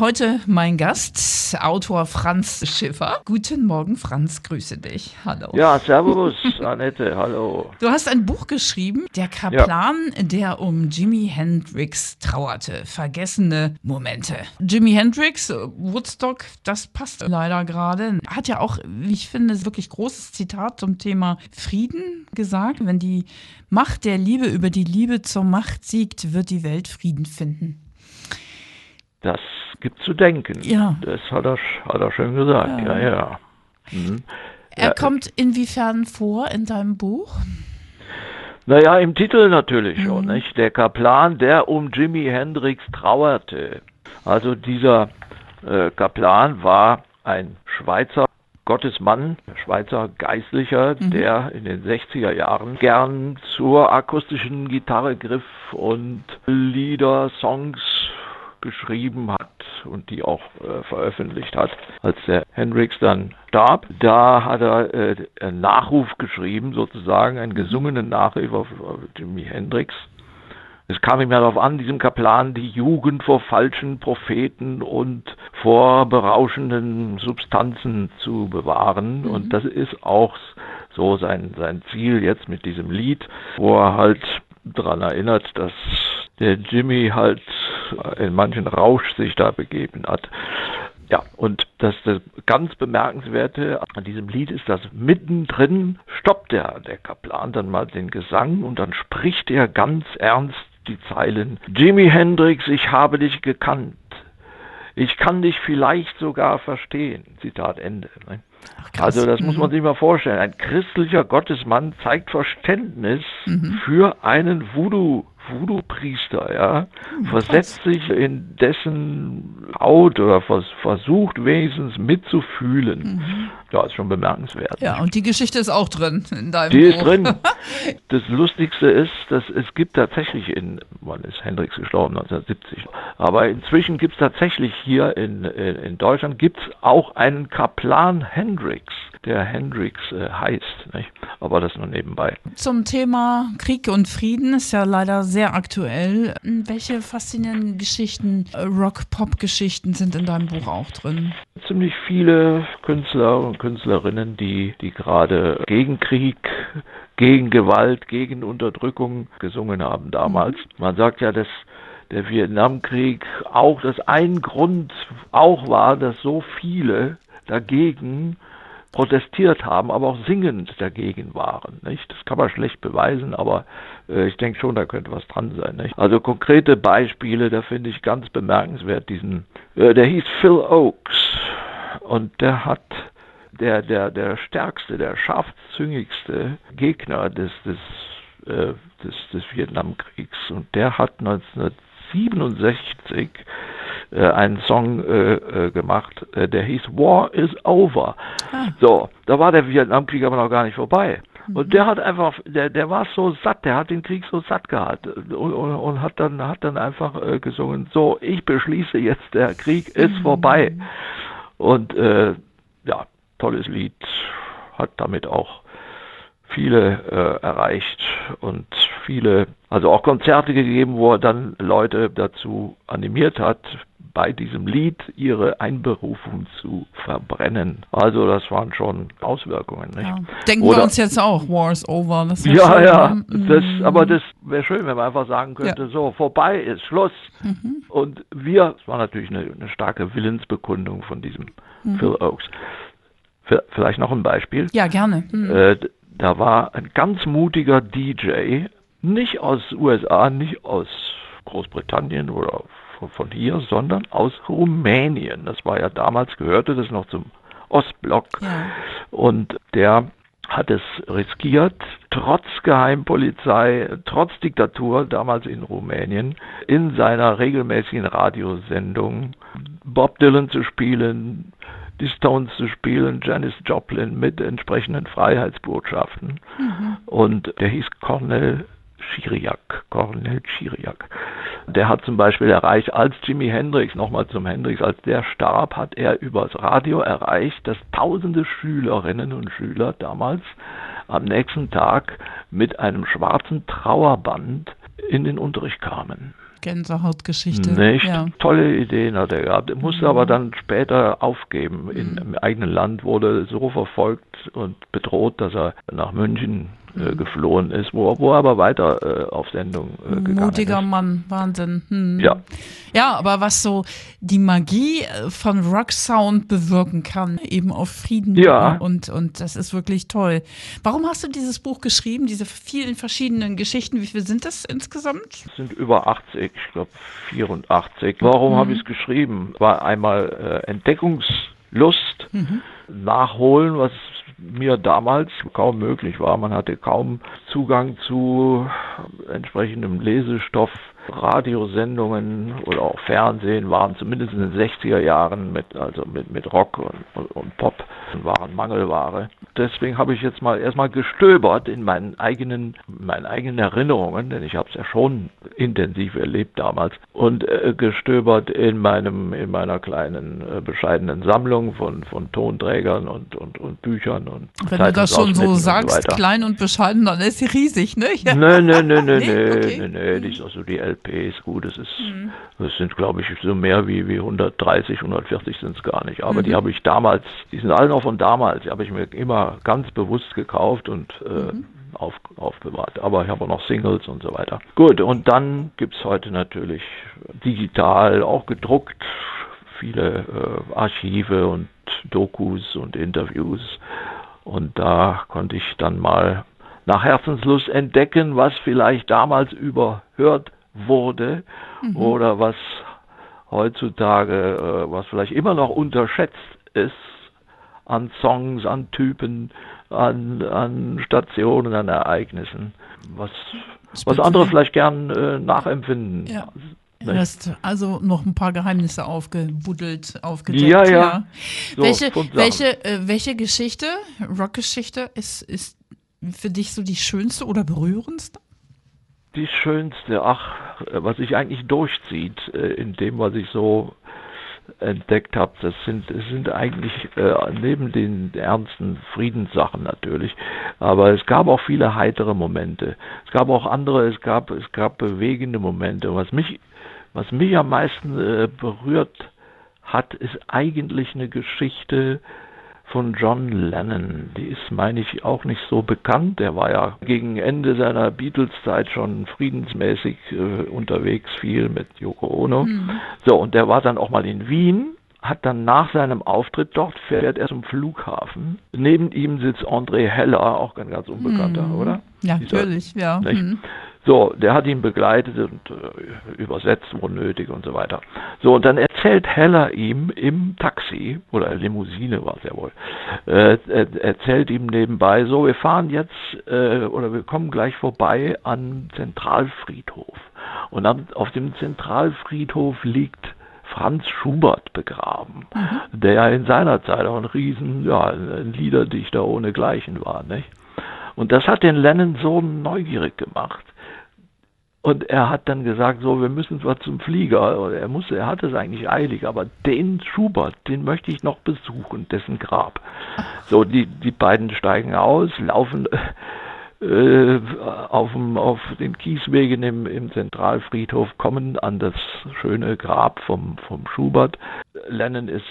Heute mein Gast, Autor Franz Schiffer. Guten Morgen, Franz, grüße dich. Hallo. Ja, servus, Annette, hallo. Du hast ein Buch geschrieben, Der Kaplan, ja. der um Jimi Hendrix trauerte. Vergessene Momente. Jimi Hendrix, Woodstock, das passt leider gerade. Hat ja auch, wie ich finde, wirklich großes Zitat zum Thema Frieden gesagt. Wenn die Macht der Liebe über die Liebe zur Macht siegt, wird die Welt Frieden finden. Das gibt zu denken. Ja. Das hat er, hat er schön gesagt, ja, ja. ja. Mhm. Er ja. kommt inwiefern vor in deinem Buch? Naja, im Titel natürlich mhm. schon, nicht? Der Kaplan, der um Jimi Hendrix trauerte. Also dieser äh, Kaplan war ein Schweizer Gottesmann, Schweizer Geistlicher, mhm. der in den 60er Jahren gern zur akustischen Gitarre griff und Lieder, Songs geschrieben hat und die auch äh, veröffentlicht hat. Als der Hendrix dann starb, da hat er äh, einen Nachruf geschrieben, sozusagen einen gesungenen Nachruf auf, auf Jimi Hendrix. Es kam ihm darauf an, diesem Kaplan die Jugend vor falschen Propheten und vor berauschenden Substanzen zu bewahren. Mhm. Und das ist auch so sein, sein Ziel jetzt mit diesem Lied, wo er halt daran erinnert, dass der Jimmy halt in manchen Rausch sich da begeben hat. Ja, und das, das ganz Bemerkenswerte an diesem Lied ist, dass mittendrin stoppt der, der Kaplan dann mal den Gesang und dann spricht er ganz ernst die Zeilen Jimi Hendrix, ich habe dich gekannt. Ich kann dich vielleicht sogar verstehen. Zitat Ende. Ne? Ach, also das mhm. muss man sich mal vorstellen. Ein christlicher Gottesmann zeigt Verständnis mhm. für einen Voodoo Voodoo-Priester, ja, hm, versetzt sich in dessen Haut oder vers versucht wenigstens mitzufühlen. Mhm. Ja, ist schon bemerkenswert. Ja, und die Geschichte ist auch drin in deinem Die Buch. ist drin. Das Lustigste ist, dass es gibt tatsächlich in, wann ist Hendrix gestorben, 1970, aber inzwischen gibt es tatsächlich hier in, in, in Deutschland gibt es auch einen Kaplan Hendrix der Hendrix äh, heißt. Nicht? Aber das nur nebenbei. Zum Thema Krieg und Frieden ist ja leider sehr aktuell. Welche faszinierenden Geschichten, äh, Rock-Pop-Geschichten sind in deinem Buch auch drin? Ziemlich viele Künstler und Künstlerinnen, die, die gerade gegen Krieg gegen Gewalt, gegen Unterdrückung gesungen haben damals. Mhm. Man sagt ja, dass der Vietnamkrieg auch das ein Grund auch war, dass so viele dagegen protestiert haben, aber auch singend dagegen waren. Nicht? Das kann man schlecht beweisen, aber äh, ich denke schon, da könnte was dran sein. Nicht? Also konkrete Beispiele, da finde ich ganz bemerkenswert diesen, äh, der hieß Phil Oakes und der hat der, der, der stärkste, der scharfzüngigste Gegner des, des, äh, des, des Vietnamkriegs und der hat 1967 äh, einen Song äh, äh, gemacht, äh, der hieß War is Over. Ah. So, da war der Vietnamkrieg aber noch gar nicht vorbei. Mhm. Und der hat einfach, der, der war so satt, der hat den Krieg so satt gehabt und, und, und hat dann hat dann einfach äh, gesungen, so, ich beschließe jetzt, der Krieg ist mhm. vorbei. Und äh, ja, tolles Lied, hat damit auch viele äh, erreicht und viele, also auch Konzerte gegeben, wo er dann Leute dazu animiert hat, bei diesem Lied ihre Einberufung zu verbrennen. Also das waren schon Auswirkungen. Nicht? Ja. Denken Oder, wir uns jetzt auch, War is over. ja, schön, ja, das, mhm. aber das wäre schön, wenn man einfach sagen könnte, ja. so, vorbei ist, Schluss. Mhm. Und wir, das war natürlich eine, eine starke Willensbekundung von diesem mhm. Phil Oakes. Vielleicht noch ein Beispiel. Ja, gerne. Mhm. Da war ein ganz mutiger DJ, nicht aus USA, nicht aus Großbritannien oder von hier, sondern aus Rumänien. Das war ja damals, gehörte das noch zum Ostblock. Ja. Und der hat es riskiert, trotz Geheimpolizei, trotz Diktatur damals in Rumänien, in seiner regelmäßigen Radiosendung Bob Dylan zu spielen, die Stones zu spielen, Janis Joplin mit entsprechenden Freiheitsbotschaften. Mhm. Und der hieß Cornel Chiriac, Cornel Chiriac. Der hat zum Beispiel erreicht, als Jimi Hendrix, nochmal zum Hendrix, als der starb, hat er übers Radio erreicht, dass tausende Schülerinnen und Schüler damals am nächsten Tag mit einem schwarzen Trauerband in den Unterricht kamen. Gänsehautgeschichte. Nicht? Ja. Tolle Ideen hat er gehabt. Er musste mhm. aber dann später aufgeben. In, mhm. Im eigenen Land wurde so verfolgt und bedroht, dass er nach München äh, geflohen ist, wo, wo er aber weiter äh, auf Sendung äh, gegangen Mutiger ist. Mann, Wahnsinn. Hm. Ja. Ja, aber was so die Magie äh, von Rock Sound bewirken kann, eben auf Frieden ja. und, und das ist wirklich toll. Warum hast du dieses Buch geschrieben, diese vielen verschiedenen Geschichten? Wie viele sind das insgesamt? Es sind über 80, ich glaube 84. Warum mhm. habe ich es geschrieben? War einmal äh, Entdeckungslust, mhm. Nachholen, was mir damals kaum möglich war. Man hatte kaum Zugang zu entsprechendem Lesestoff. Radiosendungen oder auch Fernsehen waren zumindest in den 60er Jahren mit, also mit, mit Rock und, und Pop waren Mangelware. Deswegen habe ich jetzt mal erstmal gestöbert in meinen eigenen, meinen eigenen Erinnerungen, denn ich habe es ja schon intensiv erlebt damals und äh, gestöbert in meinem, in meiner kleinen äh, bescheidenen Sammlung von, von Tonträgern und, und, und Büchern und Wenn du das schon so sagst, so klein und bescheiden, dann ist sie riesig, ne? Ja. Nö, nö, nö, nö, nee, okay. nö, nö, die ist also die LPs, gut, es ist, mhm. das sind glaube ich so mehr wie, wie 130, 140 sind es gar nicht, aber mhm. die habe ich damals, die sind alle noch von damals, die habe ich mir immer ganz bewusst gekauft und äh, mhm. auf, aufbewahrt. Aber ich habe auch noch Singles und so weiter. Gut, und dann gibt es heute natürlich digital, auch gedruckt, viele äh, Archive und Dokus und Interviews. Und da konnte ich dann mal nach Herzenslust entdecken, was vielleicht damals überhört wurde mhm. oder was heutzutage, äh, was vielleicht immer noch unterschätzt ist an Songs, an Typen, an, an Stationen, an Ereignissen, was, was andere vielleicht gern äh, nachempfinden. Ja. Du hast also noch ein paar Geheimnisse aufgebuddelt, aufgedeckt. Ja, ja. ja. So, welche, welche, äh, welche Geschichte, Rockgeschichte, ist, ist für dich so die schönste oder berührendste? Die schönste, ach, was sich eigentlich durchzieht äh, in dem, was ich so entdeckt habe, das sind, sind eigentlich äh, neben den ernsten Friedenssachen natürlich, aber es gab auch viele heitere Momente. Es gab auch andere, es gab, es gab bewegende Momente. Was mich, was mich am meisten äh, berührt hat, ist eigentlich eine Geschichte von John Lennon. Die ist, meine ich, auch nicht so bekannt. Der war ja gegen Ende seiner Beatles-Zeit schon friedensmäßig äh, unterwegs, viel mit Yoko Ono. Mhm. So, und der war dann auch mal in Wien hat dann nach seinem Auftritt dort, fährt er zum Flughafen. Neben ihm sitzt André Heller, auch ein ganz unbekannter, mm. oder? Ja, Dieser, natürlich, ja. So, der hat ihn begleitet und äh, übersetzt, wo nötig und so weiter. So, und dann erzählt Heller ihm im Taxi, oder Limousine war es ja wohl, äh, erzählt ihm nebenbei, so, wir fahren jetzt, äh, oder wir kommen gleich vorbei an Zentralfriedhof. Und dann auf dem Zentralfriedhof liegt Franz Schubert begraben, mhm. der ja in seiner Zeit auch ein riesen ja, ein Liederdichter ohnegleichen war. Nicht? Und das hat den Lennon so neugierig gemacht. Und er hat dann gesagt, so, wir müssen zwar zum Flieger, er musste, er hatte es eigentlich eilig, aber den Schubert, den möchte ich noch besuchen, dessen Grab. So, die, die beiden steigen aus, laufen äh, auf, dem, auf den Kieswegen im, im Zentralfriedhof kommen an das schöne Grab vom, vom Schubert. Lennon ist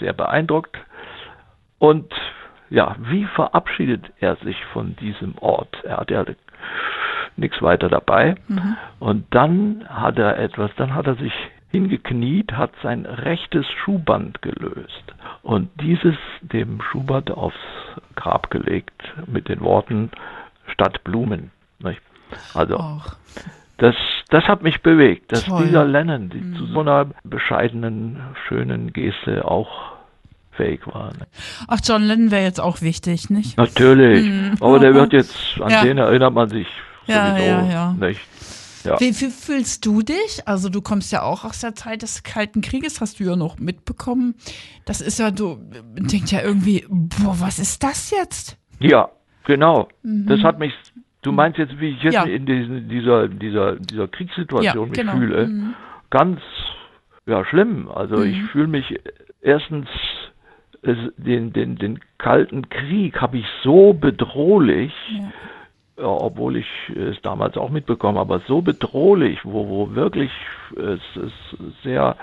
sehr beeindruckt und ja, wie verabschiedet er sich von diesem Ort? Er hat ja nichts weiter dabei. Mhm. Und dann hat er etwas, dann hat er sich hingekniet, hat sein rechtes Schuhband gelöst und dieses dem Schubert aufs Grab gelegt mit den Worten statt Blumen. Nicht? Also Och. das, das hat mich bewegt, dass Toll. dieser Lennon die, mhm. zu so einer bescheidenen, schönen Geste auch fähig war. Ne? Ach, John Lennon wäre jetzt auch wichtig, nicht? Natürlich, mhm. aber der wird jetzt, an ja. den erinnert man sich ja, sowieso ja, ja. nicht. Ja. Wie, wie, fühlst du dich? Also du kommst ja auch aus der Zeit des Kalten Krieges, hast du ja noch mitbekommen. Das ist ja, du denkst ja irgendwie, boah, was ist das jetzt? Ja, genau. Mhm. Das hat mich, du meinst jetzt, wie ich jetzt ja. in diesen, dieser, dieser, dieser Kriegssituation ja, mich genau. fühle. Mhm. Ganz, ja, schlimm. Also mhm. ich fühle mich erstens, den, den, den Kalten Krieg habe ich so bedrohlich. Ja obwohl ich es damals auch mitbekommen habe, so bedrohlich, wo, wo wirklich es, es sehr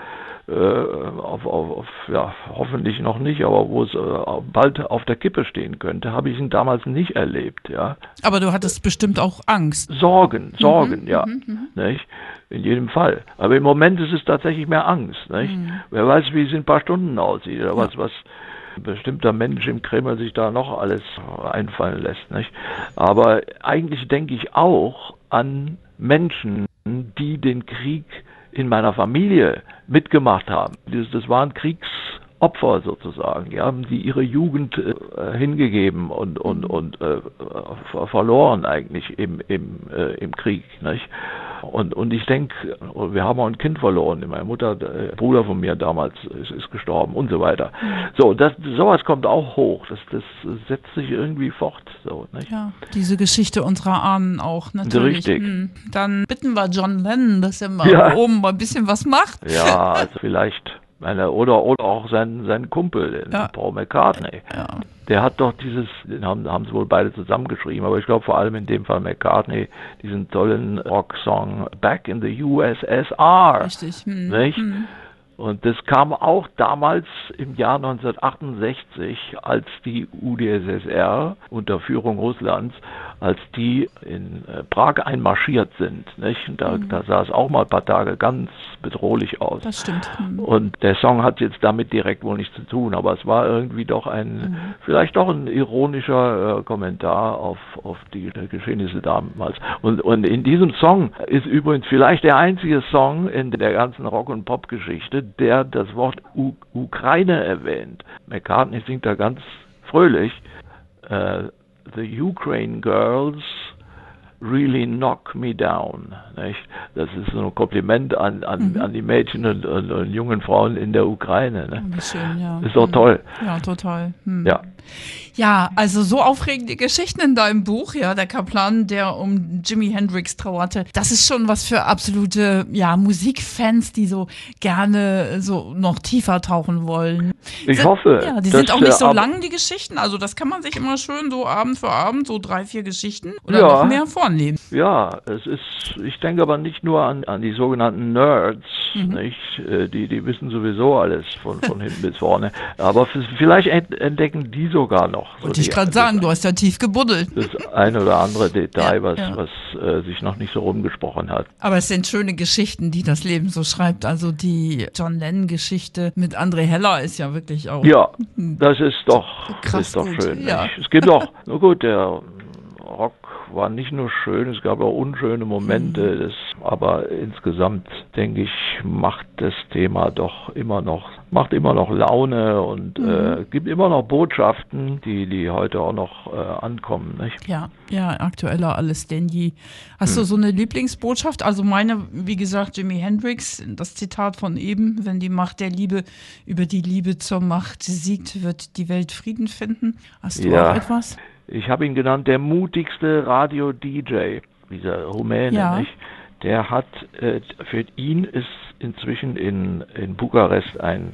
äh, auf, auf, auf, ja, hoffentlich noch nicht, aber wo es äh, bald auf der Kippe stehen könnte, habe ich ihn damals nicht erlebt, ja. Aber du hattest bestimmt auch Angst. Sorgen, Sorgen, mhm, ja, mhm, mhm. nicht? In jedem Fall. Aber im Moment ist es tatsächlich mehr Angst, nicht? Mhm. Wer weiß, wie es in ein paar Stunden aussieht oder ja. was, was bestimmter Mensch im Kreml sich da noch alles einfallen lässt, nicht? Aber eigentlich denke ich auch an Menschen, die den Krieg in meiner Familie mitgemacht haben. Das, waren Kriegsopfer sozusagen, ja, die ihre Jugend äh, hingegeben und, und, und äh, verloren eigentlich im, im, äh, im Krieg. Nicht? Und, und ich denke, wir haben auch ein Kind verloren. Meine Mutter, der Bruder von mir damals ist, ist gestorben und so weiter. So, das, sowas kommt auch hoch. Das, das setzt sich irgendwie fort. So, nicht? Ja, diese Geschichte unserer Ahnen auch natürlich. Richtig. Hm. Dann bitten wir John Lennon, dass er mal ja. oben mal ein bisschen was macht. Ja, also vielleicht meine, oder, oder auch sein, sein Kumpel, ja. Paul McCartney. Ja. Der hat doch dieses, den haben, haben sie wohl beide zusammengeschrieben, aber ich glaube vor allem in dem Fall McCartney, diesen tollen Rocksong Back in the USSR. Richtig. Hm. Nicht? Hm. Und das kam auch damals im Jahr 1968, als die UdSSR unter Führung Russlands als die in äh, Prag einmarschiert sind. Da, mhm. da sah es auch mal ein paar Tage ganz bedrohlich aus. Das stimmt. Mhm. Und der Song hat jetzt damit direkt wohl nichts zu tun, aber es war irgendwie doch ein, mhm. vielleicht doch ein ironischer äh, Kommentar auf, auf die Geschehnisse damals. Und, und in diesem Song ist übrigens vielleicht der einzige Song in der ganzen Rock- und Pop-Geschichte, der das Wort U Ukraine erwähnt. McCartney singt da ganz fröhlich. Äh, the Ukraine girls really knock me down. Nicht? Das ist so ein Kompliment an, an, mhm. an die Mädchen und, und, und, jungen Frauen in der Ukraine. Ne? Schön, ja. Ist doch toll. Ja, total. Hm. Ja. Ja, also so aufregende Geschichten in deinem Buch, ja, der Kaplan, der um Jimi Hendrix trauerte. Das ist schon was für absolute, ja, Musikfans, die so gerne so noch tiefer tauchen wollen. Ich sind, hoffe. Ja, die sind auch nicht so lang, die Geschichten. Also das kann man sich immer schön so Abend für Abend, so drei, vier Geschichten oder ja, noch mehr vornehmen. Ja, es ist, ich denke aber nicht nur an, an die sogenannten Nerds, mhm. nicht? Äh, die, die wissen sowieso alles von, von hinten bis vorne. Aber vielleicht entdecken die sogar noch noch. So Wollte ich gerade sagen, du hast ja tief gebuddelt. Das ein oder andere Detail, ja, was, ja. was äh, sich noch nicht so rumgesprochen hat. Aber es sind schöne Geschichten, die das Leben so schreibt. Also die John Lennon-Geschichte mit André Heller ist ja wirklich auch. Ja, das ist doch, krass ist doch gut. schön. Ja. Es gibt auch, nur gut, der Rock war nicht nur schön, es gab auch unschöne Momente, mhm. das, aber insgesamt denke ich, macht das Thema doch immer noch, macht immer noch Laune und mhm. äh, gibt immer noch Botschaften, die, die heute auch noch äh, ankommen. Nicht? Ja, ja, aktueller alles denn je. Hast mhm. du so eine Lieblingsbotschaft? Also meine, wie gesagt, Jimi Hendrix, das Zitat von eben, wenn die Macht der Liebe über die Liebe zur Macht siegt, wird die Welt Frieden finden. Hast du ja. auch etwas? Ich habe ihn genannt, der mutigste Radio-DJ, dieser Rumäne, ja. nicht? Der hat, äh, für ihn ist inzwischen in, in Bukarest ein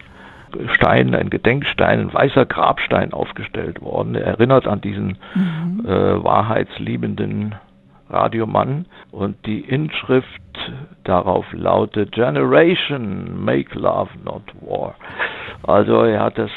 Stein, ein Gedenkstein, ein weißer Grabstein aufgestellt worden. Er erinnert an diesen mhm. äh, wahrheitsliebenden Radiomann und die Inschrift darauf lautet Generation, make love, not war. Also er hat das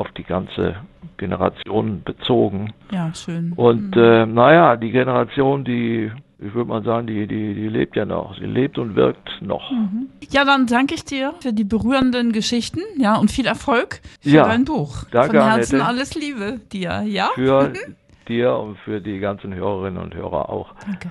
auf die ganze Generation bezogen. Ja, schön. Und mhm. äh, naja, die Generation, die, ich würde mal sagen, die, die, die lebt ja noch. Sie lebt und wirkt noch. Mhm. Ja, dann danke ich dir für die berührenden Geschichten, ja, und viel Erfolg für ja, dein Buch. Danke, Von Herzen Annette. alles Liebe dir, ja? Für dir und für die ganzen Hörerinnen und Hörer auch. Danke.